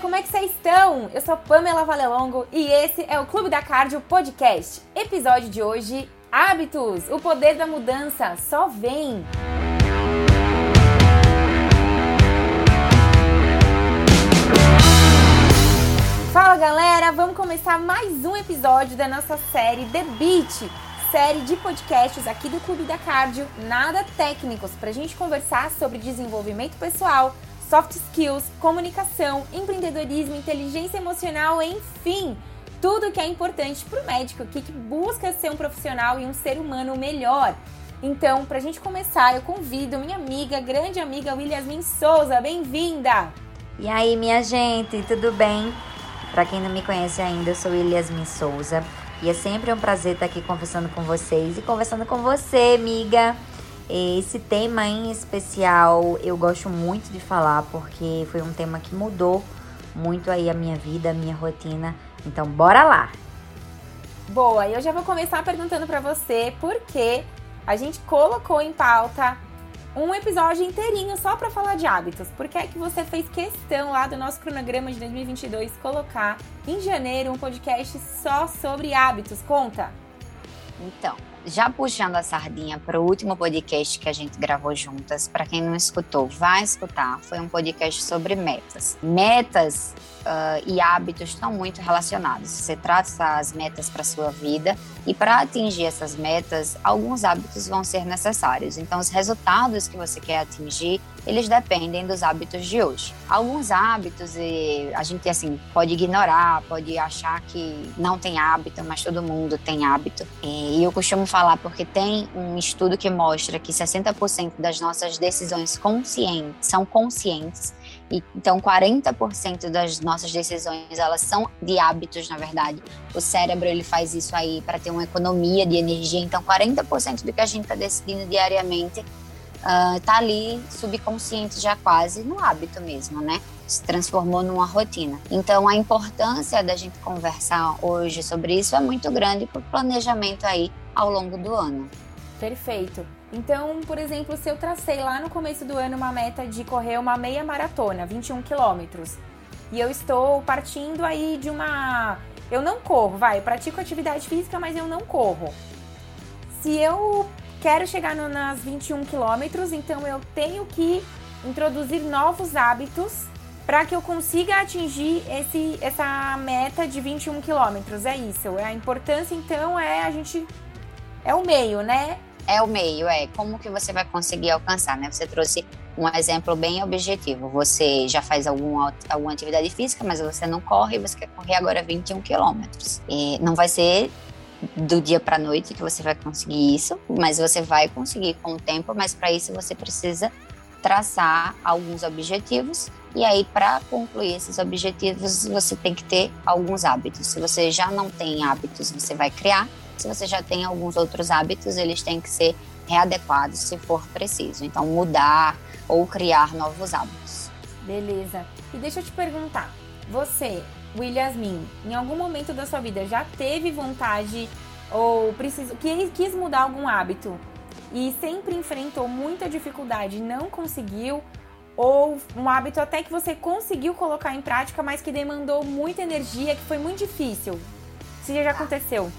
como é que vocês estão? Eu sou Pamela Valelongo e esse é o Clube da Cardio Podcast. Episódio de hoje: Hábitos, o poder da mudança só vem. Fala galera, vamos começar mais um episódio da nossa série The Beat, série de podcasts aqui do Clube da Cardio, nada técnicos, para a gente conversar sobre desenvolvimento pessoal soft skills, comunicação, empreendedorismo, inteligência emocional, enfim, tudo que é importante para o médico que busca ser um profissional e um ser humano melhor. Então, para a gente começar, eu convido minha amiga, grande amiga Williasmin Souza, bem-vinda! E aí, minha gente, tudo bem? Para quem não me conhece ainda, eu sou Williasmin Souza e é sempre um prazer estar aqui conversando com vocês e conversando com você, amiga. Esse tema em especial eu gosto muito de falar porque foi um tema que mudou muito aí a minha vida, a minha rotina. Então, bora lá! Boa, eu já vou começar perguntando para você por que a gente colocou em pauta um episódio inteirinho só para falar de hábitos. Por que é que você fez questão lá do nosso cronograma de 2022 colocar em janeiro um podcast só sobre hábitos? Conta! Então, já puxando a sardinha para o último podcast que a gente gravou juntas, para quem não escutou, vai escutar. Foi um podcast sobre metas. Metas uh, e hábitos estão muito relacionados. Você traça as metas para sua vida e para atingir essas metas, alguns hábitos vão ser necessários. Então, os resultados que você quer atingir, eles dependem dos hábitos de hoje. Alguns hábitos a gente assim pode ignorar, pode achar que não tem hábito, mas todo mundo tem hábito. E eu costumo falar porque tem um estudo que mostra que 60% das nossas decisões conscientes são conscientes e, então, 40% das nossas decisões, elas são de hábitos, na verdade. O cérebro, ele faz isso aí para ter uma economia de energia. Então, 40% do que a gente está decidindo diariamente está uh, ali subconsciente já quase no hábito mesmo, né? Se transformou numa rotina. Então, a importância da gente conversar hoje sobre isso é muito grande para o planejamento aí ao longo do ano. Perfeito. Então, por exemplo, se eu tracei lá no começo do ano uma meta de correr uma meia maratona, 21 quilômetros, e eu estou partindo aí de uma. Eu não corro, vai, eu pratico atividade física, mas eu não corro. Se eu quero chegar no, nas 21 quilômetros, então eu tenho que introduzir novos hábitos para que eu consiga atingir esse, essa meta de 21 quilômetros. É isso. A importância, então, é a gente. É o meio, né? é o meio, é como que você vai conseguir alcançar, né? Você trouxe um exemplo bem objetivo. Você já faz alguma, alguma atividade física, mas você não corre, você quer correr agora 21 quilômetros. E não vai ser do dia para noite que você vai conseguir isso, mas você vai conseguir com o tempo, mas para isso você precisa traçar alguns objetivos e aí para concluir esses objetivos você tem que ter alguns hábitos. Se você já não tem hábitos, você vai criar se você já tem alguns outros hábitos, eles têm que ser readequados se for preciso. Então, mudar ou criar novos hábitos. Beleza. E deixa eu te perguntar, você, Williasmin, em algum momento da sua vida já teve vontade ou precisou, quis mudar algum hábito e sempre enfrentou muita dificuldade não conseguiu? Ou um hábito até que você conseguiu colocar em prática, mas que demandou muita energia, que foi muito difícil? Se já aconteceu?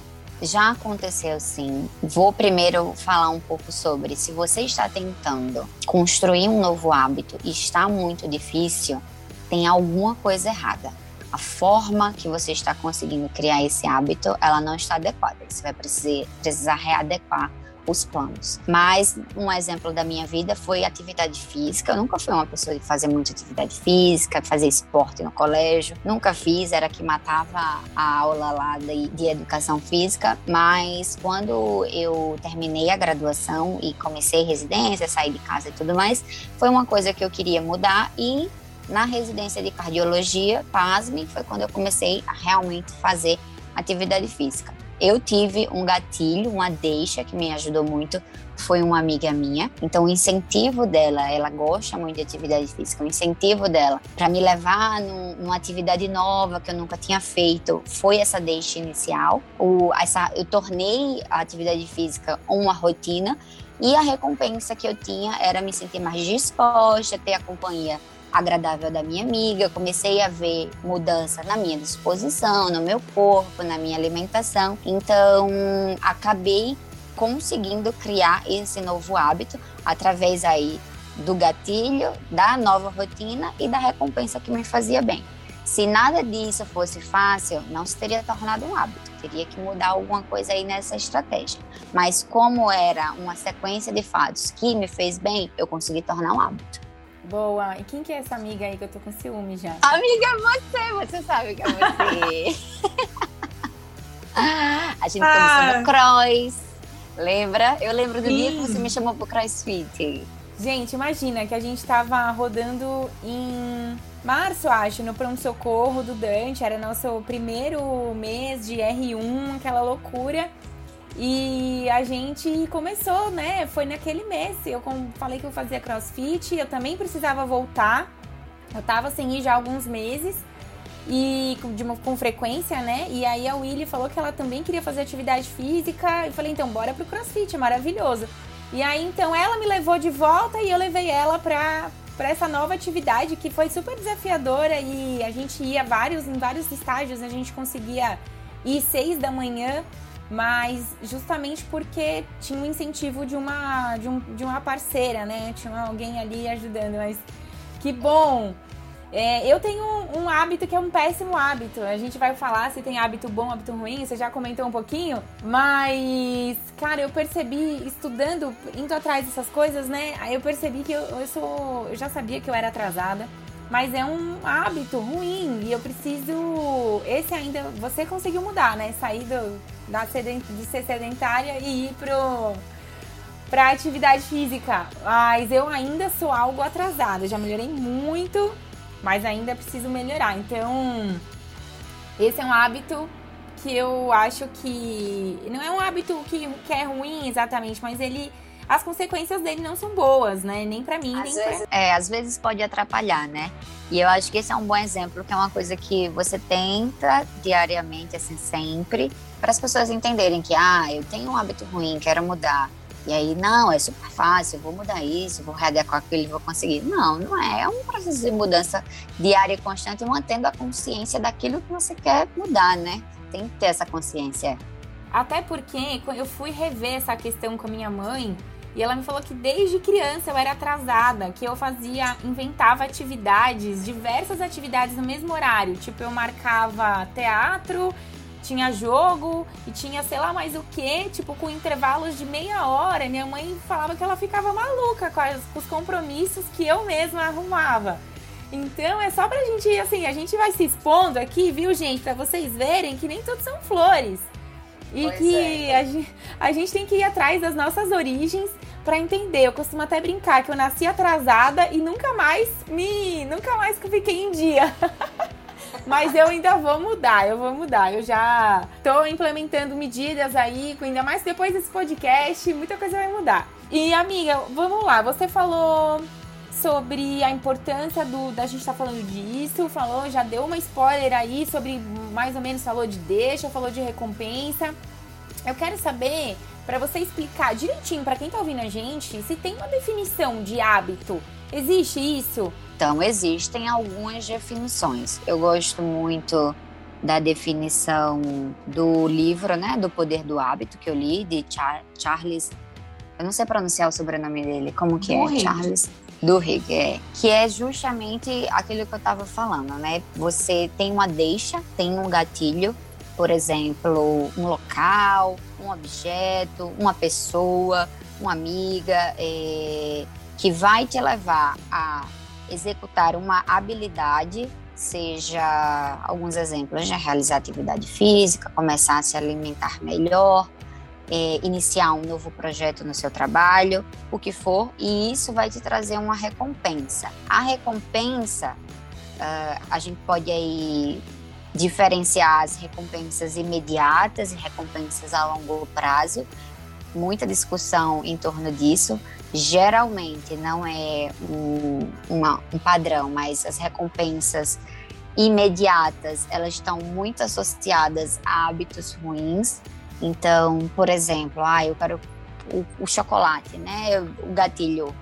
Já aconteceu sim. Vou primeiro falar um pouco sobre se você está tentando construir um novo hábito e está muito difícil, tem alguma coisa errada. A forma que você está conseguindo criar esse hábito, ela não está adequada. Você vai precisar readequar os planos. Mas um exemplo da minha vida foi atividade física. Eu nunca fui uma pessoa de fazer muita atividade física, fazer esporte no colégio. Nunca fiz, era que matava a aula lá de, de educação física. Mas quando eu terminei a graduação e comecei residência, saí de casa e tudo mais, foi uma coisa que eu queria mudar e na residência de cardiologia, pasme, foi quando eu comecei a realmente fazer atividade física. Eu tive um gatilho, uma deixa que me ajudou muito, foi uma amiga minha. Então, o incentivo dela, ela gosta muito de atividade física, o incentivo dela para me levar num, numa atividade nova que eu nunca tinha feito foi essa deixa inicial. O, essa, eu tornei a atividade física uma rotina e a recompensa que eu tinha era me sentir mais disposta, ter a companhia agradável da minha amiga, comecei a ver mudança na minha disposição, no meu corpo, na minha alimentação. Então, acabei conseguindo criar esse novo hábito através aí do gatilho, da nova rotina e da recompensa que me fazia bem. Se nada disso fosse fácil, não se teria tornado um hábito. Teria que mudar alguma coisa aí nessa estratégia. Mas como era uma sequência de fatos que me fez bem, eu consegui tornar um hábito. Boa. E quem que é essa amiga aí que eu tô com ciúme já? Amiga, você, você sabe que é você. a gente ah. começou no cross. Lembra? Eu lembro do Sim. dia que você me chamou pro crossfit. Gente, imagina que a gente tava rodando em março, acho, no pronto-socorro do Dante. Era nosso primeiro mês de R1, aquela loucura. E a gente começou, né? Foi naquele mês. Eu falei que eu fazia crossfit, eu também precisava voltar. Eu tava sem ir já há alguns meses e de uma, com frequência, né? E aí a Willy falou que ela também queria fazer atividade física. E falei, então, bora pro crossfit, é maravilhoso. E aí, então, ela me levou de volta e eu levei ela pra, pra essa nova atividade que foi super desafiadora e a gente ia vários, em vários estágios, a gente conseguia ir seis da manhã, mas justamente porque tinha um incentivo de uma, de, um, de uma parceira, né? Tinha alguém ali ajudando, mas que bom! É, eu tenho um, um, hábito que é um péssimo hábito. A gente vai falar se tem hábito bom, hábito ruim, você já comentou um pouquinho, mas, cara, eu percebi, estudando, indo atrás dessas coisas, né? Eu percebi que eu, eu sou. Eu já sabia que eu era atrasada, mas é um hábito ruim e eu preciso. Esse ainda. Você conseguiu mudar, né? Sair do, da sedent, de ser sedentária e ir pro para atividade física, mas eu ainda sou algo atrasada. Já melhorei muito mas ainda preciso melhorar. Então, esse é um hábito que eu acho que não é um hábito que, que é ruim exatamente, mas ele as consequências dele não são boas, né? Nem para mim, às nem vezes, pra... É, às vezes pode atrapalhar, né? E eu acho que esse é um bom exemplo, que é uma coisa que você tenta diariamente, assim, sempre, para as pessoas entenderem que, ah, eu tenho um hábito ruim, quero mudar. E aí, não, é super fácil, vou mudar isso, vou readequar aquilo, vou conseguir. Não, não é. É um processo de mudança diária e constante, mantendo a consciência daquilo que você quer mudar, né? Tem que ter essa consciência. Até porque eu fui rever essa questão com a minha mãe e ela me falou que desde criança eu era atrasada, que eu fazia, inventava atividades, diversas atividades no mesmo horário. Tipo, eu marcava teatro tinha jogo e tinha sei lá mais o que, tipo, com intervalos de meia hora. Minha mãe falava que ela ficava maluca com, as, com os compromissos que eu mesma arrumava. Então é só pra gente, assim, a gente vai se expondo aqui, viu, gente, pra vocês verem que nem tudo são flores. E pois que é. a, gente, a gente tem que ir atrás das nossas origens para entender. Eu costumo até brincar que eu nasci atrasada e nunca mais me. nunca mais fiquei em dia. Mas eu ainda vou mudar, eu vou mudar. Eu já tô implementando medidas aí, ainda mais depois desse podcast, muita coisa vai mudar. E amiga, vamos lá, você falou sobre a importância do da gente estar tá falando disso, falou, já deu uma spoiler aí sobre mais ou menos falou de deixa, falou de recompensa. Eu quero saber para você explicar direitinho para quem tá ouvindo a gente, se tem uma definição de hábito. Existe isso? Então, existem algumas definições. Eu gosto muito da definição do livro, né, do Poder do Hábito que eu li de Char Charles, eu não sei pronunciar o sobrenome dele, como que é? Charles Duhigg, é, que é justamente aquilo que eu estava falando, né? Você tem uma deixa, tem um gatilho, por exemplo, um local, um objeto, uma pessoa, uma amiga, é, que vai te levar a executar uma habilidade, seja alguns exemplos, né? realizar atividade física, começar a se alimentar melhor, é, iniciar um novo projeto no seu trabalho, o que for, e isso vai te trazer uma recompensa. A recompensa, uh, a gente pode aí diferenciar as recompensas imediatas e recompensas a longo prazo, muita discussão em torno disso, geralmente não é um, uma, um padrão, mas as recompensas imediatas elas estão muito associadas a hábitos ruins. Então, por exemplo, ah, eu quero o, o chocolate, né? O gatilho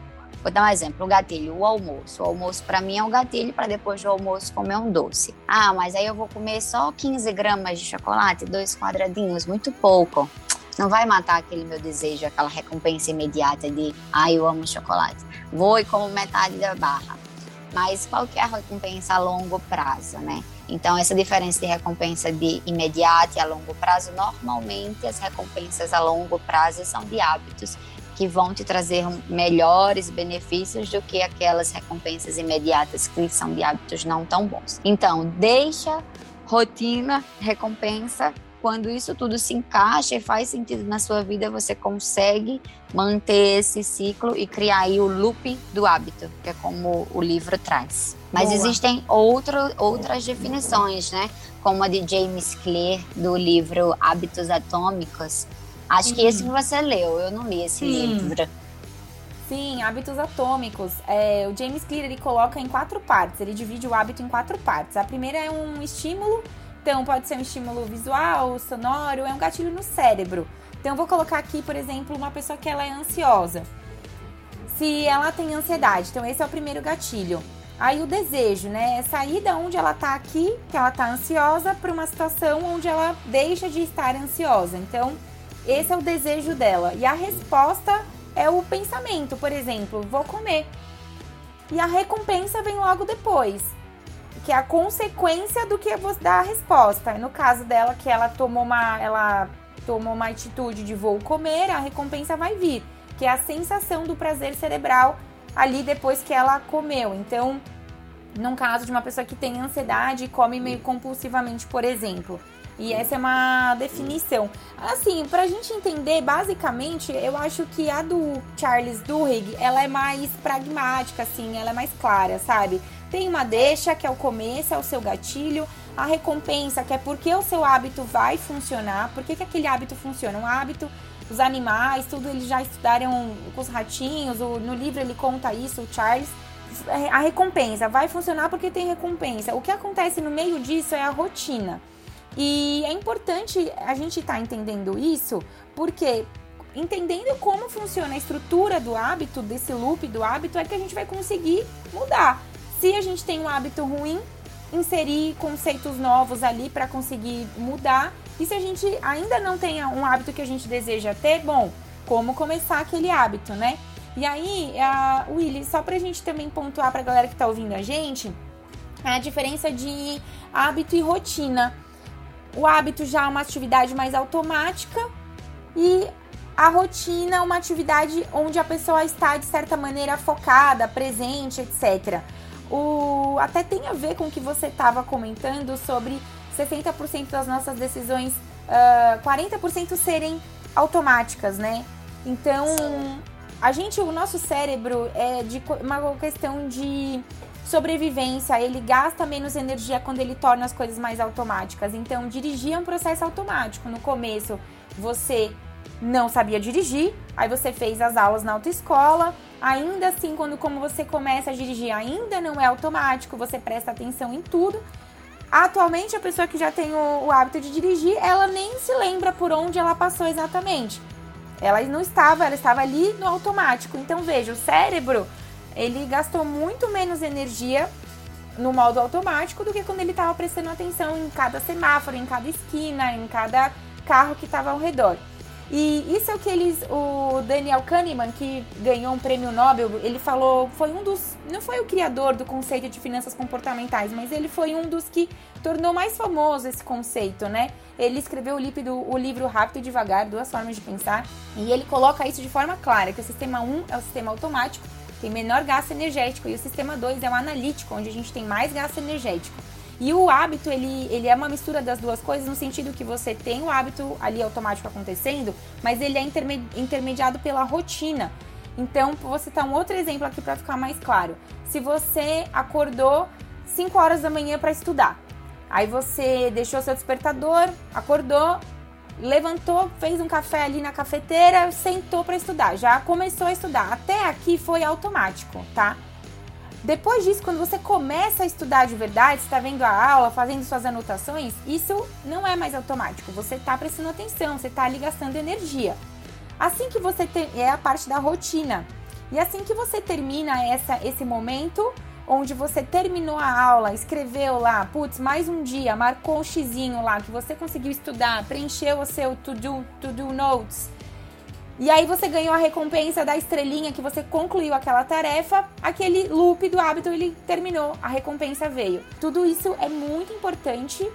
Vou dar um exemplo, o gatilho, o almoço. O almoço para mim é um gatilho para depois do almoço comer um doce. Ah, mas aí eu vou comer só 15 gramas de chocolate, dois quadradinhos, muito pouco. Não vai matar aquele meu desejo, aquela recompensa imediata de, ah, eu amo chocolate. Vou e como metade da barra. Mas qual que é a recompensa a longo prazo, né? Então, essa diferença de recompensa de imediato e a longo prazo, normalmente as recompensas a longo prazo são de hábitos que vão te trazer melhores benefícios do que aquelas recompensas imediatas que são de hábitos não tão bons. Então, deixa rotina, recompensa quando isso tudo se encaixa e faz sentido na sua vida, você consegue manter esse ciclo e criar aí o loop do hábito, que é como o livro traz. Mas Boa. existem outro, outras definições, né? Como a de James Clear, do livro Hábitos Atômicos. Acho uhum. que esse que você leu, eu não li esse Sim. livro. Sim, hábitos atômicos. É, o James Clear ele coloca em quatro partes, ele divide o hábito em quatro partes. A primeira é um estímulo então, pode ser um estímulo visual, sonoro, é um gatilho no cérebro. Então, vou colocar aqui, por exemplo, uma pessoa que ela é ansiosa. Se ela tem ansiedade, então esse é o primeiro gatilho. Aí o desejo, né? É sair da onde ela tá aqui, que ela tá ansiosa, para uma situação onde ela deixa de estar ansiosa. Então, esse é o desejo dela. E a resposta é o pensamento, por exemplo, vou comer. E a recompensa vem logo depois que é a consequência do que você dá a resposta. No caso dela, que ela tomou uma, ela tomou uma atitude de vou comer, a recompensa vai vir, que é a sensação do prazer cerebral ali depois que ela comeu. Então, num caso de uma pessoa que tem ansiedade e come meio compulsivamente, por exemplo. E essa é uma definição. Assim, pra gente entender, basicamente, eu acho que a do Charles Duhigg, ela é mais pragmática, assim, ela é mais clara, sabe? Tem uma deixa, que é o começo, é o seu gatilho. A recompensa, que é porque o seu hábito vai funcionar. Por que, que aquele hábito funciona? Um hábito, os animais, tudo eles já estudaram com os ratinhos. O, no livro ele conta isso, o Charles. É, a recompensa vai funcionar porque tem recompensa. O que acontece no meio disso é a rotina. E é importante a gente estar tá entendendo isso, porque entendendo como funciona a estrutura do hábito, desse loop do hábito, é que a gente vai conseguir mudar. Se a gente tem um hábito ruim, inserir conceitos novos ali para conseguir mudar. E se a gente ainda não tem um hábito que a gente deseja ter, bom, como começar aquele hábito, né? E aí, a Willy, só pra gente também pontuar pra galera que tá ouvindo a gente, a diferença de hábito e rotina. O hábito já é uma atividade mais automática e a rotina é uma atividade onde a pessoa está de certa maneira focada, presente, etc o, até tem a ver com o que você estava comentando sobre 60% das nossas decisões, uh, ah, 40% serem automáticas, né? Então, a gente, o nosso cérebro é de uma questão de sobrevivência, ele gasta menos energia quando ele torna as coisas mais automáticas. Então, dirigir é um processo automático. No começo, você não sabia dirigir, aí você fez as aulas na autoescola, ainda assim, quando como você começa a dirigir, ainda não é automático, você presta atenção em tudo. Atualmente, a pessoa que já tem o, o hábito de dirigir, ela nem se lembra por onde ela passou exatamente. Ela não estava, ela estava ali no automático. Então, veja, o cérebro, ele gastou muito menos energia no modo automático do que quando ele estava prestando atenção em cada semáforo, em cada esquina, em cada carro que estava ao redor. E isso é o que eles, o Daniel Kahneman, que ganhou um prêmio Nobel, ele falou, foi um dos, não foi o criador do conceito de finanças comportamentais, mas ele foi um dos que tornou mais famoso esse conceito, né? Ele escreveu o, lípido, o livro Rápido e Devagar, Duas Formas de Pensar, e ele coloca isso de forma clara, que o sistema 1 é o sistema automático, tem menor gasto energético, e o sistema 2 é o analítico, onde a gente tem mais gasto energético. E o hábito, ele, ele é uma mistura das duas coisas, no sentido que você tem o hábito ali automático acontecendo, mas ele é intermediado pela rotina. Então, vou citar um outro exemplo aqui para ficar mais claro. Se você acordou 5 horas da manhã para estudar, aí você deixou seu despertador, acordou, levantou, fez um café ali na cafeteira, sentou para estudar, já começou a estudar. Até aqui foi automático, tá? Depois disso, quando você começa a estudar de verdade, está vendo a aula, fazendo suas anotações, isso não é mais automático. Você está prestando atenção, você está ali gastando energia. Assim que você tem, é a parte da rotina. E assim que você termina essa, esse momento, onde você terminou a aula, escreveu lá, putz, mais um dia, marcou um xizinho lá que você conseguiu estudar, preencheu o seu to-do to -do notes, e aí você ganhou a recompensa da estrelinha que você concluiu aquela tarefa, aquele loop do hábito ele terminou, a recompensa veio. Tudo isso é muito importante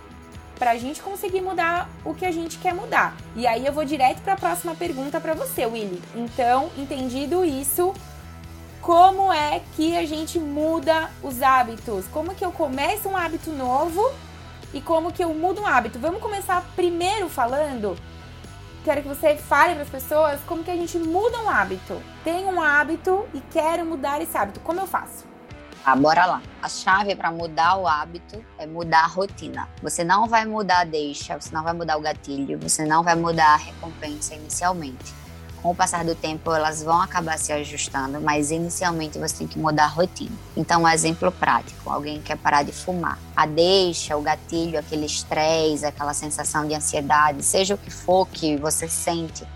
para a gente conseguir mudar o que a gente quer mudar. E aí eu vou direto para a próxima pergunta para você, Willy. Então, entendido isso, como é que a gente muda os hábitos? Como que eu começo um hábito novo e como que eu mudo um hábito? Vamos começar primeiro falando quero que você fale para as pessoas como que a gente muda um hábito. Tenho um hábito e quero mudar esse hábito. Como eu faço? Ah, bora lá. A chave para mudar o hábito é mudar a rotina. Você não vai mudar a deixa, você não vai mudar o gatilho, você não vai mudar a recompensa inicialmente com o passar do tempo elas vão acabar se ajustando, mas inicialmente você tem que mudar a rotina. Então, um exemplo prático: alguém quer parar de fumar. A deixa, o gatilho, aquele estresse, aquela sensação de ansiedade, seja o que for que você sente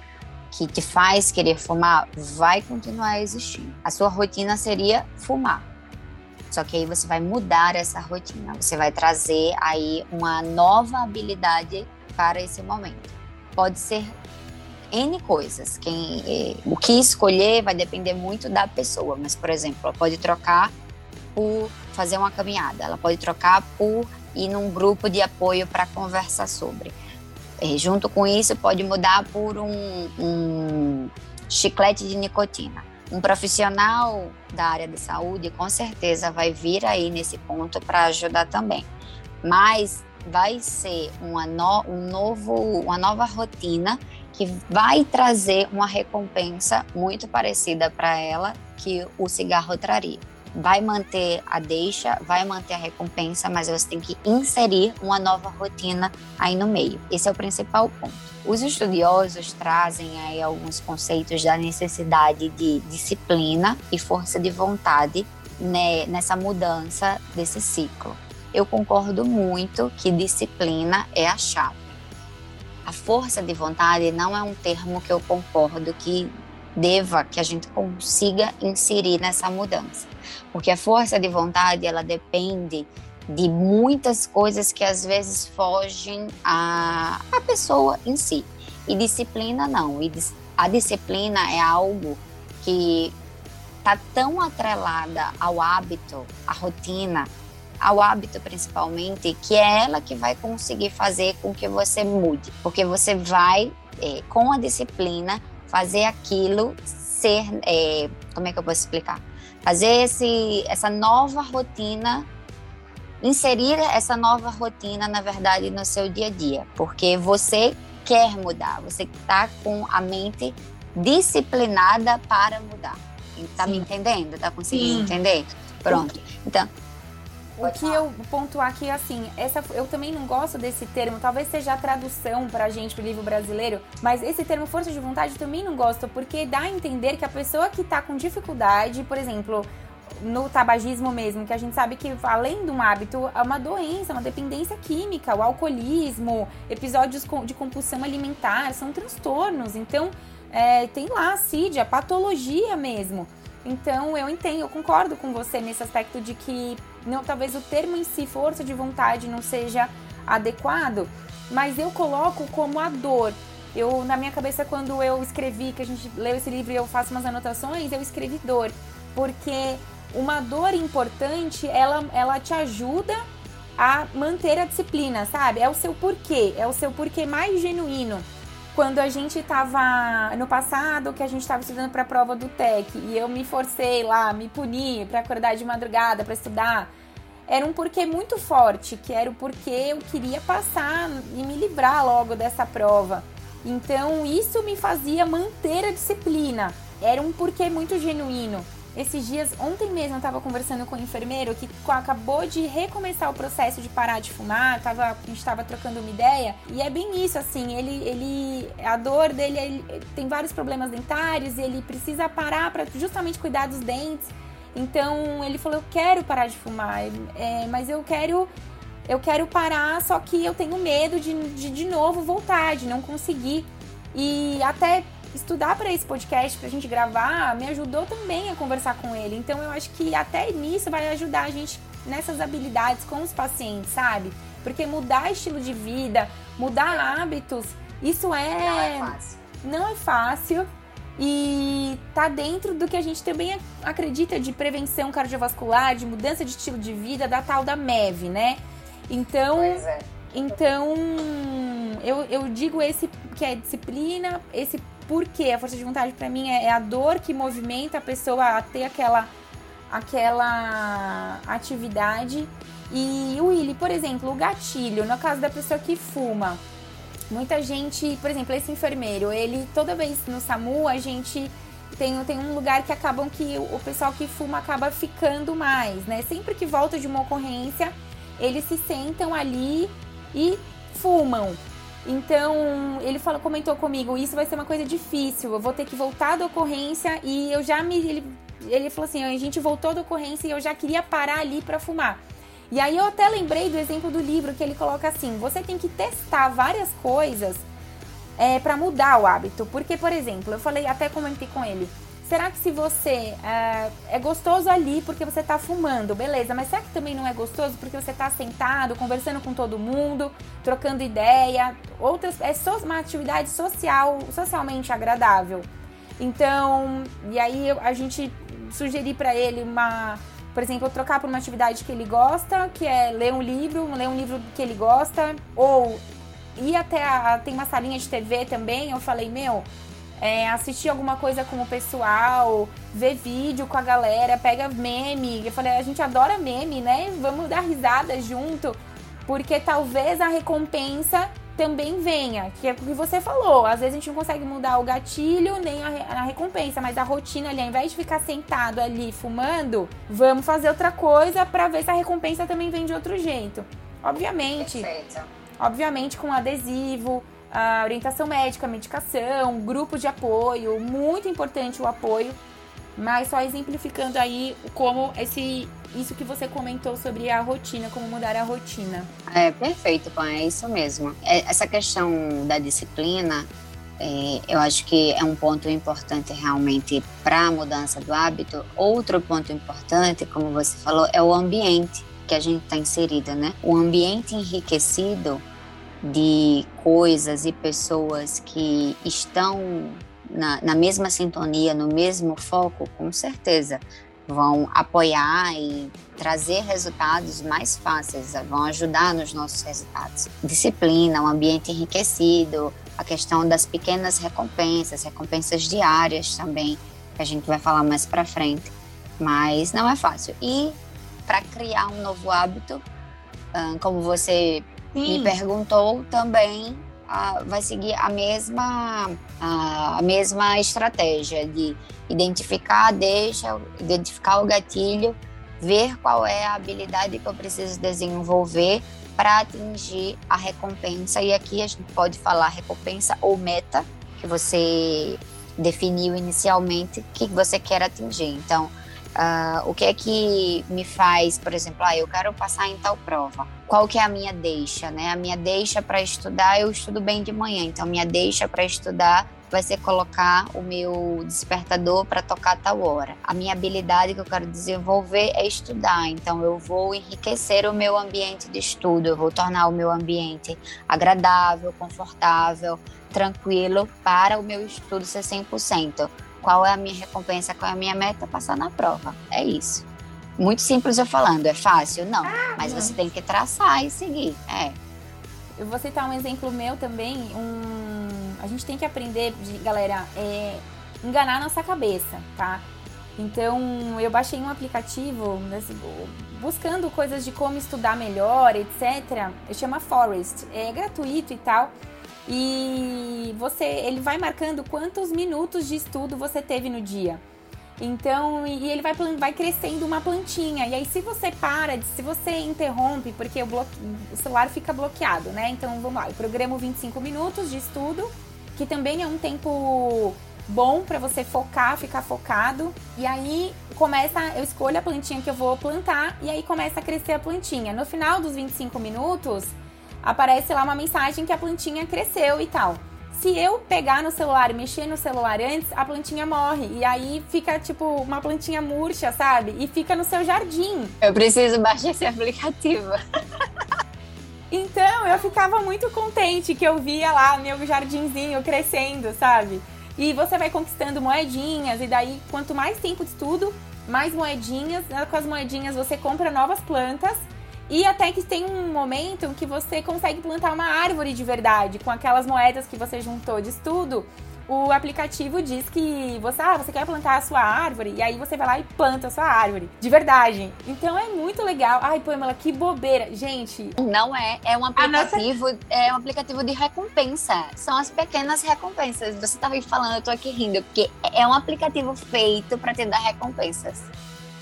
que te faz querer fumar, vai continuar existindo. A sua rotina seria fumar. Só que aí você vai mudar essa rotina, você vai trazer aí uma nova habilidade para esse momento. Pode ser N coisas. Quem, é, o que escolher vai depender muito da pessoa, mas, por exemplo, ela pode trocar por fazer uma caminhada, ela pode trocar por ir num grupo de apoio para conversar sobre. E, é, junto com isso, pode mudar por um, um chiclete de nicotina. Um profissional da área de saúde com certeza vai vir aí nesse ponto para ajudar também. Mas vai ser uma, no, um novo, uma nova rotina que vai trazer uma recompensa muito parecida para ela que o cigarro traria. Vai manter a deixa, vai manter a recompensa, mas você tem que inserir uma nova rotina aí no meio. Esse é o principal ponto. Os estudiosos trazem aí alguns conceitos da necessidade de disciplina e força de vontade né, nessa mudança desse ciclo. Eu concordo muito que disciplina é a chave a força de vontade não é um termo que eu concordo que deva, que a gente consiga inserir nessa mudança. Porque a força de vontade, ela depende de muitas coisas que às vezes fogem à, à pessoa em si. E disciplina não. E a disciplina é algo que está tão atrelada ao hábito, à rotina, ao hábito principalmente, que é ela que vai conseguir fazer com que você mude, porque você vai, é, com a disciplina, fazer aquilo ser, é, como é que eu posso explicar? Fazer esse, essa nova rotina, inserir essa nova rotina, na verdade, no seu dia a dia, porque você quer mudar, você está com a mente disciplinada para mudar. Tá Sim. me entendendo? Tá conseguindo Sim. entender? Pronto. Então, o que eu pontuar aqui, assim, essa, eu também não gosto desse termo, talvez seja a tradução pra gente pro livro brasileiro, mas esse termo força de vontade eu também não gosto, porque dá a entender que a pessoa que tá com dificuldade, por exemplo, no tabagismo mesmo, que a gente sabe que além de um hábito, é uma doença, uma dependência química, o alcoolismo, episódios de compulsão alimentar, são transtornos. Então, é, tem lá a CID, a patologia mesmo. Então, eu entendo, eu concordo com você nesse aspecto de que não, talvez o termo em si, força de vontade, não seja adequado, mas eu coloco como a dor. Eu, na minha cabeça, quando eu escrevi, que a gente leu esse livro e eu faço umas anotações, eu escrevi dor. Porque uma dor importante, ela, ela te ajuda a manter a disciplina, sabe? É o seu porquê, é o seu porquê mais genuíno. Quando a gente tava no passado, que a gente tava estudando para a prova do TEC, e eu me forcei lá, me puni para acordar de madrugada para estudar, era um porquê muito forte, que era o porquê eu queria passar e me livrar logo dessa prova. Então isso me fazia manter a disciplina. Era um porquê muito genuíno. Esses dias, ontem mesmo, eu estava conversando com um enfermeiro que acabou de recomeçar o processo de parar de fumar, tava, a gente estava trocando uma ideia, e é bem isso, assim, ele, ele a dor dele, ele, tem vários problemas dentários e ele precisa parar para justamente cuidar dos dentes. Então ele falou: Eu quero parar de fumar, é, mas eu quero. Eu quero parar, só que eu tenho medo de, de de novo voltar, de não conseguir. E até estudar para esse podcast, pra gente gravar, me ajudou também a conversar com ele. Então eu acho que até nisso vai ajudar a gente nessas habilidades com os pacientes, sabe? Porque mudar estilo de vida, mudar hábitos, isso é. Não é fácil. Não é fácil. E tá dentro do que a gente também acredita de prevenção cardiovascular, de mudança de estilo de vida, da tal da MEV, né? Então. É. Então, eu, eu digo esse que é disciplina, esse porquê. A força de vontade para mim é, é a dor que movimenta a pessoa a ter aquela aquela atividade. E o Willy, por exemplo, o gatilho, no caso da pessoa que fuma. Muita gente, por exemplo, esse enfermeiro, ele toda vez no SAMU a gente tem, tem um lugar que acabam que o pessoal que fuma acaba ficando mais, né? Sempre que volta de uma ocorrência, eles se sentam ali e fumam. Então, ele falou, comentou comigo, isso vai ser uma coisa difícil, eu vou ter que voltar da ocorrência e eu já me ele ele falou assim: a gente voltou da ocorrência e eu já queria parar ali para fumar. E aí eu até lembrei do exemplo do livro que ele coloca assim: você tem que testar várias coisas é, para mudar o hábito. Porque, por exemplo, eu falei, até comentei com ele. Será que se você é, é gostoso ali porque você está fumando, beleza, mas será que também não é gostoso porque você está sentado, conversando com todo mundo, trocando ideia, outras é uma atividade social, socialmente agradável. Então, e aí a gente sugerir para ele uma, por exemplo, trocar por uma atividade que ele gosta, que é ler um livro, ler um livro que ele gosta, ou ir até a, tem uma salinha de TV também, eu falei, meu, é, assistir alguma coisa com o pessoal, ver vídeo com a galera, pega meme. Eu falei, a gente adora meme, né? Vamos dar risada junto, porque talvez a recompensa também venha, que é o que você falou. Às vezes a gente não consegue mudar o gatilho nem a, a, recompensa, mas a rotina ali, ao invés de ficar sentado ali fumando, vamos fazer outra coisa para ver se a recompensa também vem de outro jeito. Obviamente. Perfeito. Obviamente com adesivo, a orientação médica, medicação, grupo de apoio, muito importante o apoio mas só exemplificando aí como esse isso que você comentou sobre a rotina, como mudar a rotina. É perfeito, Pan, é isso mesmo. É, essa questão da disciplina, é, eu acho que é um ponto importante realmente para a mudança do hábito. Outro ponto importante, como você falou, é o ambiente que a gente está inserida, né? O ambiente enriquecido de coisas e pessoas que estão na, na mesma sintonia, no mesmo foco, com certeza vão apoiar e trazer resultados mais fáceis, vão ajudar nos nossos resultados. Disciplina, um ambiente enriquecido, a questão das pequenas recompensas, recompensas diárias também, que a gente vai falar mais para frente. Mas não é fácil. E para criar um novo hábito, como você Sim. me perguntou, também vai seguir a mesma, a, a mesma estratégia de identificar a deixa, identificar o gatilho, ver qual é a habilidade que eu preciso desenvolver para atingir a recompensa. E aqui a gente pode falar recompensa ou meta que você definiu inicialmente que você quer atingir. Então, Uh, o que é que me faz, por exemplo, ah, eu quero passar em tal prova. Qual que é a minha deixa, né? A minha deixa para estudar, eu estudo bem de manhã. Então, minha deixa para estudar vai ser colocar o meu despertador para tocar tal hora. A minha habilidade que eu quero desenvolver é estudar, então eu vou enriquecer o meu ambiente de estudo, eu vou tornar o meu ambiente agradável, confortável, tranquilo para o meu estudo ser 100%. Qual é a minha recompensa? Qual é a minha meta? Passar na prova. É isso. Muito simples eu falando. É fácil? Não. Mas você tem que traçar e seguir. É. Eu vou citar um exemplo meu também. Um... A gente tem que aprender, de, galera, é... enganar nossa cabeça, tá? Então, eu baixei um aplicativo buscando coisas de como estudar melhor, etc. Chama Forest. É gratuito e tal. E você, ele vai marcando quantos minutos de estudo você teve no dia. Então, e ele vai, vai crescendo uma plantinha. E aí, se você para, se você interrompe, porque o, o celular fica bloqueado, né? Então, vamos lá, eu programo 25 minutos de estudo, que também é um tempo bom para você focar, ficar focado. E aí começa, eu escolho a plantinha que eu vou plantar e aí começa a crescer a plantinha. No final dos 25 minutos, aparece lá uma mensagem que a plantinha cresceu e tal. Se eu pegar no celular e mexer no celular antes, a plantinha morre. E aí fica tipo uma plantinha murcha, sabe? E fica no seu jardim. Eu preciso baixar esse aplicativo. Então eu ficava muito contente que eu via lá meu jardinzinho crescendo, sabe? E você vai conquistando moedinhas, e daí quanto mais tempo de estudo, mais moedinhas. Né, com as moedinhas você compra novas plantas. E até que tem um momento que você consegue plantar uma árvore de verdade com aquelas moedas que você juntou de estudo o aplicativo diz que você, ah, você quer plantar a sua árvore, e aí você vai lá e planta a sua árvore. De verdade. Então é muito legal. Ai, Pamela, que bobeira. Gente. Não é, é um aplicativo, nossa... é um aplicativo de recompensa. São as pequenas recompensas. Você tava aí falando, eu tô aqui rindo, porque é um aplicativo feito para te dar recompensas.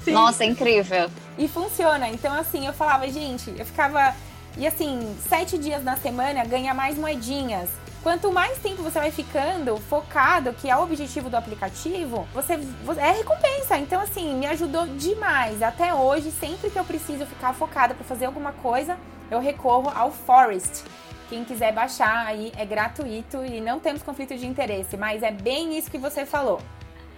Sim. Nossa, é incrível. E funciona. Então, assim, eu falava, gente, eu ficava. E assim, sete dias na semana ganha mais moedinhas. Quanto mais tempo você vai ficando focado, que é o objetivo do aplicativo, você, é recompensa. Então, assim, me ajudou demais. Até hoje, sempre que eu preciso ficar focada para fazer alguma coisa, eu recorro ao Forest. Quem quiser baixar aí é gratuito e não temos conflito de interesse, mas é bem isso que você falou.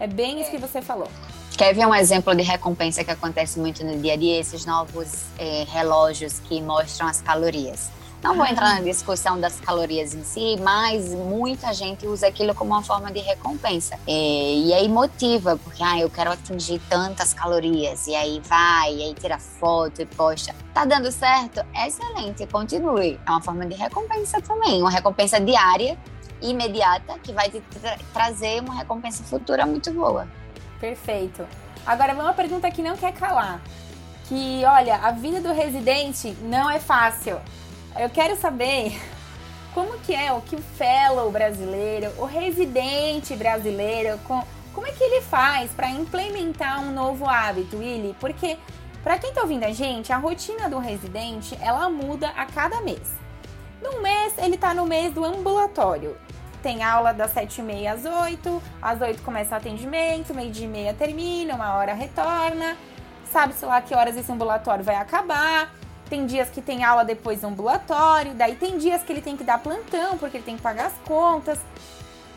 É bem isso que você falou. Quer ver um exemplo de recompensa que acontece muito no dia a dia? Esses novos é, relógios que mostram as calorias. Não vou entrar na discussão das calorias em si, mas muita gente usa aquilo como uma forma de recompensa. E, e aí motiva, porque ah, eu quero atingir tantas calorias. E aí vai, e aí tira foto e posta. Tá dando certo? Excelente, continue. É uma forma de recompensa também, uma recompensa diária, imediata, que vai te tra trazer uma recompensa futura muito boa. Perfeito. Agora, uma pergunta que não quer calar. Que, olha, a vida do residente não é fácil. Eu quero saber como que é o que o fellow brasileiro, o residente brasileiro, como é que ele faz para implementar um novo hábito, Willy? Porque para quem está ouvindo a gente, a rotina do residente ela muda a cada mês. Num mês ele está no mês do ambulatório. Tem aula das 7h30 às 8, às 8 começa o atendimento, meio dia e meia termina, uma hora retorna. Sabe-se lá que horas esse ambulatório vai acabar. Tem dias que tem aula depois ambulatório, daí tem dias que ele tem que dar plantão porque ele tem que pagar as contas.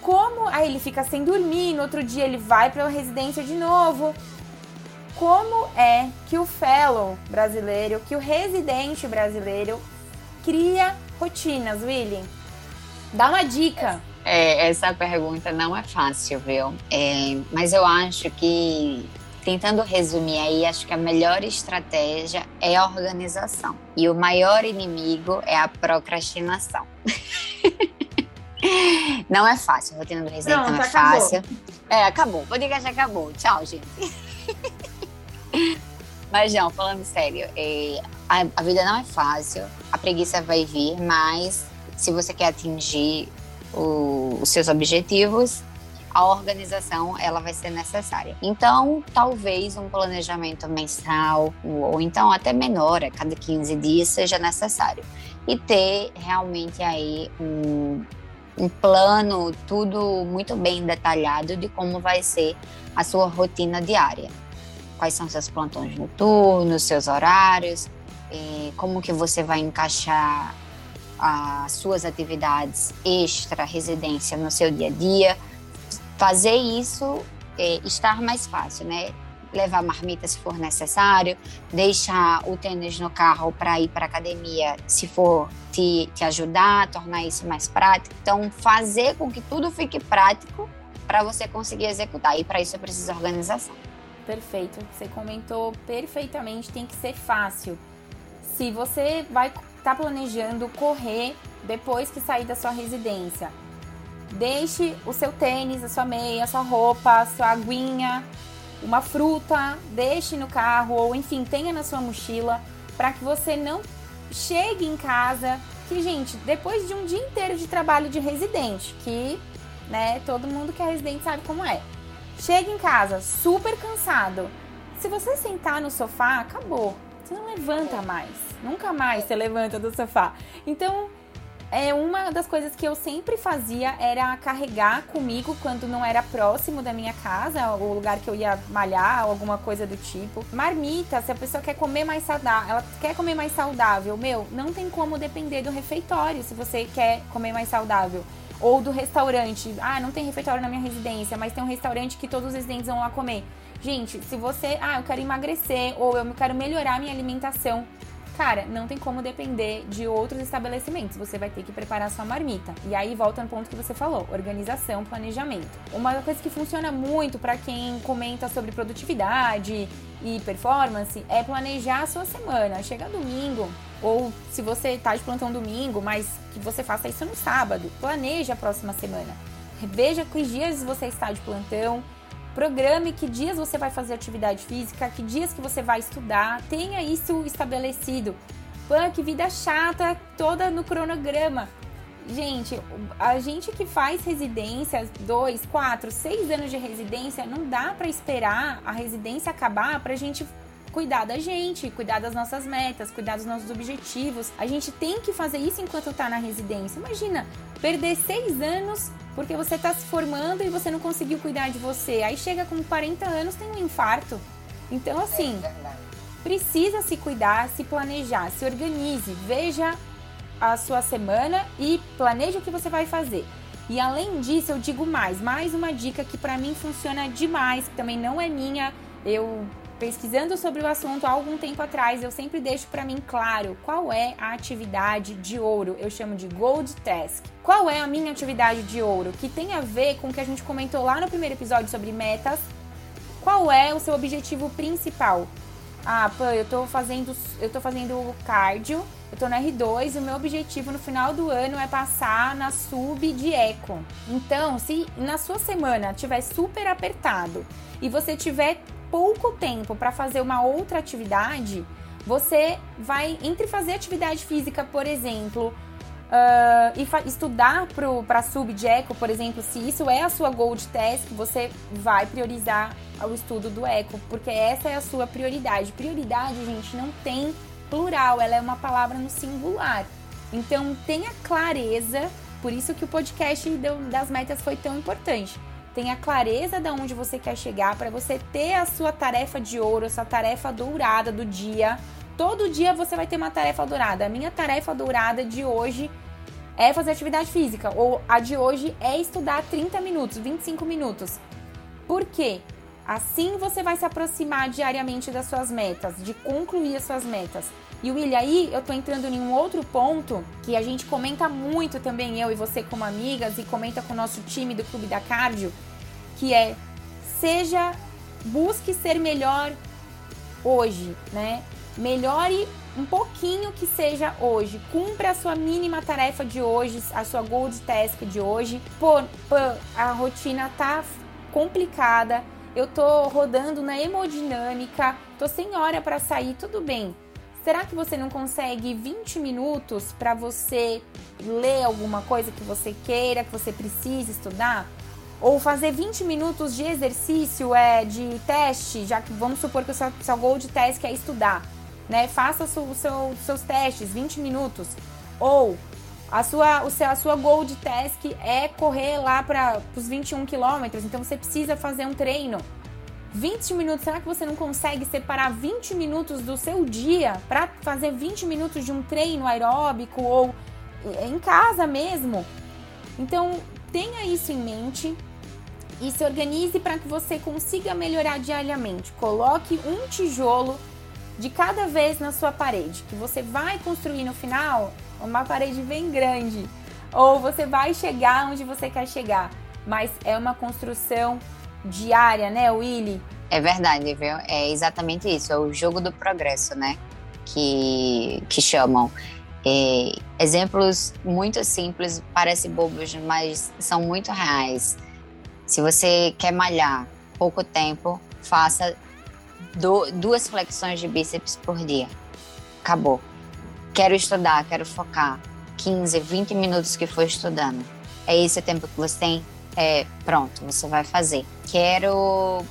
Como aí ele fica sem dormir, no outro dia ele vai para a residência de novo. Como é que o fellow brasileiro, que o residente brasileiro cria rotinas, Willy? Dá uma dica. É, essa pergunta não é fácil, viu? É, mas eu acho que tentando resumir aí, acho que a melhor estratégia é a organização. E o maior inimigo é a procrastinação. não é fácil, a rotina do residente não, não é acabou. fácil. É, acabou. Vou dizer que já acabou. Tchau, gente. Mas não, falando sério, é, a vida não é fácil, a preguiça vai vir, mas se você quer atingir o, os seus objetivos, a organização ela vai ser necessária. Então, talvez um planejamento mensal ou então até menor, a cada 15 dias seja necessário. E ter realmente aí um, um plano tudo muito bem detalhado de como vai ser a sua rotina diária. Quais são seus plantões noturnos, seus horários, como que você vai encaixar as suas atividades extra residência no seu dia a dia fazer isso é, estar mais fácil, né? Levar marmita se for necessário, deixar o tênis no carro para ir para academia se for te, te ajudar, tornar isso mais prático. Então, fazer com que tudo fique prático para você conseguir executar. E para isso é preciso organização. Perfeito. Você comentou perfeitamente, tem que ser fácil. Se você vai estar tá planejando correr depois que sair da sua residência, Deixe o seu tênis, a sua meia, a sua roupa, a sua aguinha, uma fruta, deixe no carro ou enfim, tenha na sua mochila para que você não chegue em casa. Que, gente, depois de um dia inteiro de trabalho de residente, que, né, todo mundo que é residente sabe como é. Chega em casa super cansado. Se você sentar no sofá, acabou. Você não levanta mais. Nunca mais você levanta do sofá. Então, é uma das coisas que eu sempre fazia era carregar comigo quando não era próximo da minha casa, o lugar que eu ia malhar, alguma coisa do tipo. Marmita, se a pessoa quer comer mais saudável, ela quer comer mais saudável, meu, não tem como depender do refeitório se você quer comer mais saudável. Ou do restaurante. Ah, não tem refeitório na minha residência, mas tem um restaurante que todos os residentes vão lá comer. Gente, se você, ah, eu quero emagrecer ou eu quero melhorar minha alimentação, Cara, não tem como depender de outros estabelecimentos. Você vai ter que preparar sua marmita. E aí volta no ponto que você falou: organização, planejamento. Uma coisa que funciona muito para quem comenta sobre produtividade e performance é planejar a sua semana. Chega domingo, ou se você está de plantão domingo, mas que você faça isso no sábado. Planeje a próxima semana. Veja que dias você está de plantão Programe que dias você vai fazer atividade física, que dias que você vai estudar, tenha isso estabelecido. Que vida chata, toda no cronograma. Gente, a gente que faz residência, dois, quatro, seis anos de residência, não dá para esperar a residência acabar para a gente cuidar da gente, cuidar das nossas metas, cuidar dos nossos objetivos. A gente tem que fazer isso enquanto tá na residência. Imagina, perder seis anos porque você está se formando e você não conseguiu cuidar de você. Aí chega com 40 anos, tem um infarto. Então, assim, é precisa se cuidar, se planejar, se organize, veja a sua semana e planeje o que você vai fazer. E além disso, eu digo mais, mais uma dica que para mim funciona demais, que também não é minha. Eu pesquisando sobre o assunto há algum tempo atrás, eu sempre deixo para mim claro qual é a atividade de ouro. Eu chamo de Gold Task. Qual é a minha atividade de ouro? Que tem a ver com o que a gente comentou lá no primeiro episódio sobre metas. Qual é o seu objetivo principal? Ah, pô, eu tô fazendo, eu tô fazendo cardio, eu tô na R2 e o meu objetivo no final do ano é passar na sub de eco. Então, se na sua semana tiver super apertado e você tiver pouco tempo para fazer uma outra atividade, você vai, entre fazer atividade física, por exemplo, uh, e estudar para sub de eco, por exemplo, se isso é a sua gold task, você vai priorizar o estudo do eco, porque essa é a sua prioridade. Prioridade, gente, não tem plural, ela é uma palavra no singular. Então tenha clareza, por isso que o podcast das metas foi tão importante tenha clareza de onde você quer chegar para você ter a sua tarefa de ouro, a sua tarefa dourada do dia. Todo dia você vai ter uma tarefa dourada. A minha tarefa dourada de hoje é fazer atividade física, ou a de hoje é estudar 30 minutos, 25 minutos. Por quê? Assim você vai se aproximar diariamente das suas metas, de concluir as suas metas. E William, aí eu tô entrando em um outro ponto que a gente comenta muito também, eu e você como amigas, e comenta com o nosso time do Clube da Cardio, que é seja, busque ser melhor hoje, né? Melhore um pouquinho que seja hoje. Cumpra a sua mínima tarefa de hoje, a sua gold task de hoje. Pô, pô a rotina tá complicada. Eu tô rodando na hemodinâmica, tô sem hora para sair, tudo bem. Será que você não consegue 20 minutos para você ler alguma coisa que você queira, que você precise estudar? Ou fazer 20 minutos de exercício, é, de teste, já que vamos supor que o seu, seu goal de teste é estudar, né? Faça o seu, seus testes, 20 minutos. Ou a sua, o seu, a sua goal de task é correr lá para os 21 quilômetros, então você precisa fazer um treino 20 minutos, será que você não consegue separar 20 minutos do seu dia para fazer 20 minutos de um treino aeróbico ou em casa mesmo? Então, tenha isso em mente e se organize para que você consiga melhorar diariamente. Coloque um tijolo de cada vez na sua parede, que você vai construir no final uma parede bem grande, ou você vai chegar onde você quer chegar, mas é uma construção diária, né, Willy? É verdade, viu? É exatamente isso, é o jogo do progresso, né? Que, que chamam. É, exemplos muito simples, parecem bobos, mas são muito reais. Se você quer malhar pouco tempo, faça do, duas flexões de bíceps por dia. Acabou. Quero estudar, quero focar. 15, 20 minutos que for estudando. É esse o tempo que você tem? É, pronto, você vai fazer. Quero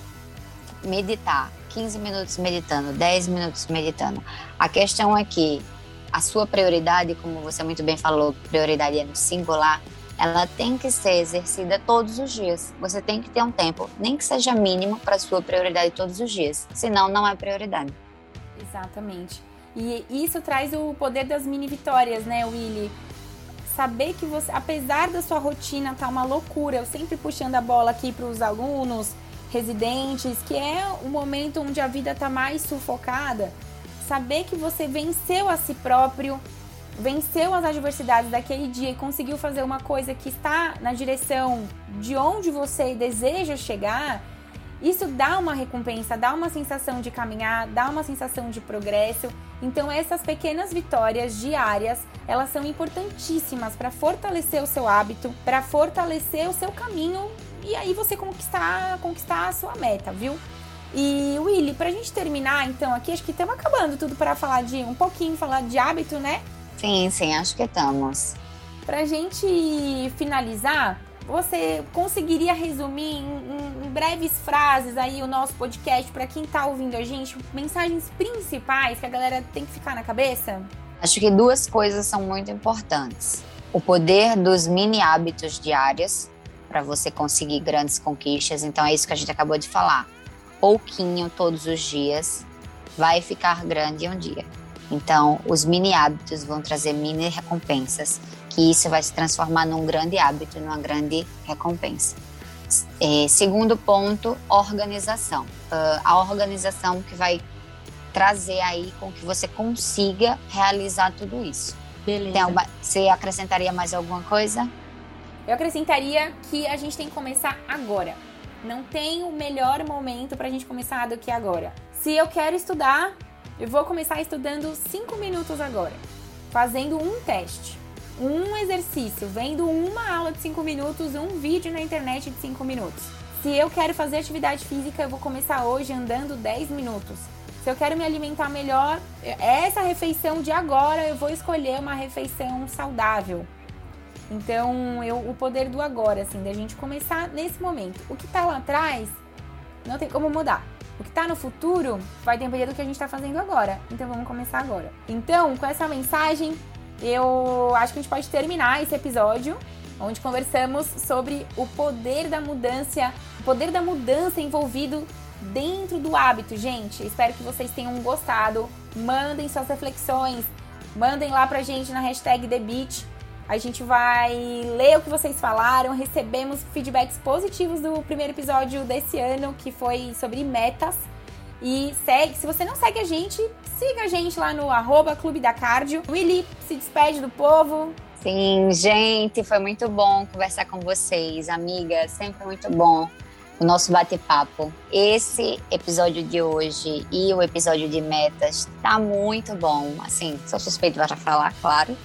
meditar. 15 minutos meditando, 10 minutos meditando. A questão é que a sua prioridade, como você muito bem falou, prioridade é no singular, ela tem que ser exercida todos os dias. Você tem que ter um tempo, nem que seja mínimo, para sua prioridade todos os dias. Senão, não é prioridade. Exatamente. E isso traz o poder das mini vitórias, né, Willy? Saber que você, apesar da sua rotina tá uma loucura, eu sempre puxando a bola aqui para os alunos, residentes, que é o momento onde a vida tá mais sufocada, saber que você venceu a si próprio, venceu as adversidades daquele dia e conseguiu fazer uma coisa que está na direção de onde você deseja chegar, isso dá uma recompensa, dá uma sensação de caminhar, dá uma sensação de progresso. Então essas pequenas vitórias diárias, elas são importantíssimas para fortalecer o seu hábito, para fortalecer o seu caminho e aí você conquistar, conquistar a sua meta, viu? E Willy, pra gente terminar então aqui, acho que estamos acabando tudo para falar de um pouquinho, falar de hábito, né? Sim, sim, acho que estamos. Pra gente finalizar, você conseguiria resumir em, em, breves frases aí o nosso podcast para quem tá ouvindo a gente, mensagens principais que a galera tem que ficar na cabeça? Acho que duas coisas são muito importantes. O poder dos mini hábitos diários para você conseguir grandes conquistas. Então é isso que a gente acabou de falar. Pouquinho todos os dias vai ficar grande um dia. Então, os mini hábitos vão trazer mini recompensas, que isso vai se transformar num grande hábito, numa grande recompensa. É, segundo ponto, organização. Uh, a organização que vai trazer aí com que você consiga realizar tudo isso. Beleza. Então, você acrescentaria mais alguma coisa? Eu acrescentaria que a gente tem que começar agora. Não tem o melhor momento para a gente começar do que agora. Se eu quero estudar, eu vou começar estudando 5 minutos agora, fazendo um teste, um exercício, vendo uma aula de 5 minutos, um vídeo na internet de 5 minutos. Se eu quero fazer atividade física, eu vou começar hoje andando 10 minutos. Se eu quero me alimentar melhor, essa refeição de agora eu vou escolher uma refeição saudável. Então, eu, o poder do agora, assim, da gente começar nesse momento. O que tá lá atrás, não tem como mudar. O que está no futuro vai depender do que a gente está fazendo agora. Então vamos começar agora. Então, com essa mensagem, eu acho que a gente pode terminar esse episódio onde conversamos sobre o poder da mudança, o poder da mudança envolvido dentro do hábito, gente. Espero que vocês tenham gostado. Mandem suas reflexões, mandem lá pra gente na hashtag TheBeat a gente vai ler o que vocês falaram, recebemos feedbacks positivos do primeiro episódio desse ano, que foi sobre metas. E segue, se você não segue a gente, siga a gente lá no arroba Clube da Cardio. Willy, se despede do povo. Sim, gente, foi muito bom conversar com vocês, amiga. Sempre muito bom o nosso bate-papo. Esse episódio de hoje e o episódio de metas tá muito bom. Assim, sou suspeito para falar, claro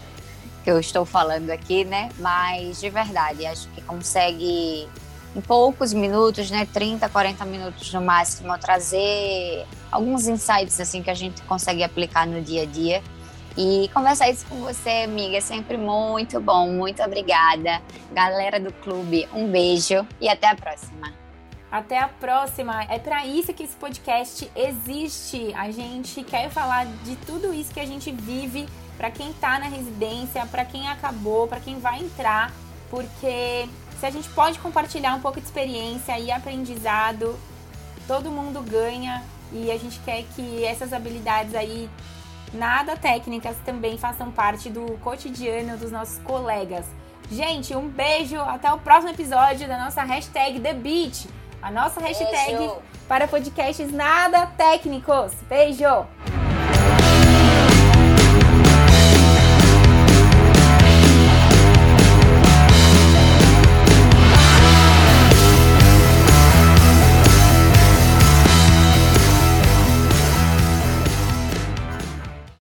que eu estou falando aqui, né? Mas de verdade, acho que consegue em poucos minutos, né, 30, 40 minutos no máximo, trazer alguns insights assim que a gente consegue aplicar no dia a dia. E conversar isso com você, amiga, é sempre muito bom. Muito obrigada. Galera do clube, um beijo e até a próxima. Até a próxima. É para isso que esse podcast existe. A gente quer falar de tudo isso que a gente vive para quem está na residência, para quem acabou, para quem vai entrar, porque se a gente pode compartilhar um pouco de experiência e aprendizado, todo mundo ganha e a gente quer que essas habilidades aí nada técnicas também façam parte do cotidiano dos nossos colegas. Gente, um beijo, até o próximo episódio da nossa hashtag TheBeat, a nossa hashtag beijo. para podcasts nada técnicos. Beijo!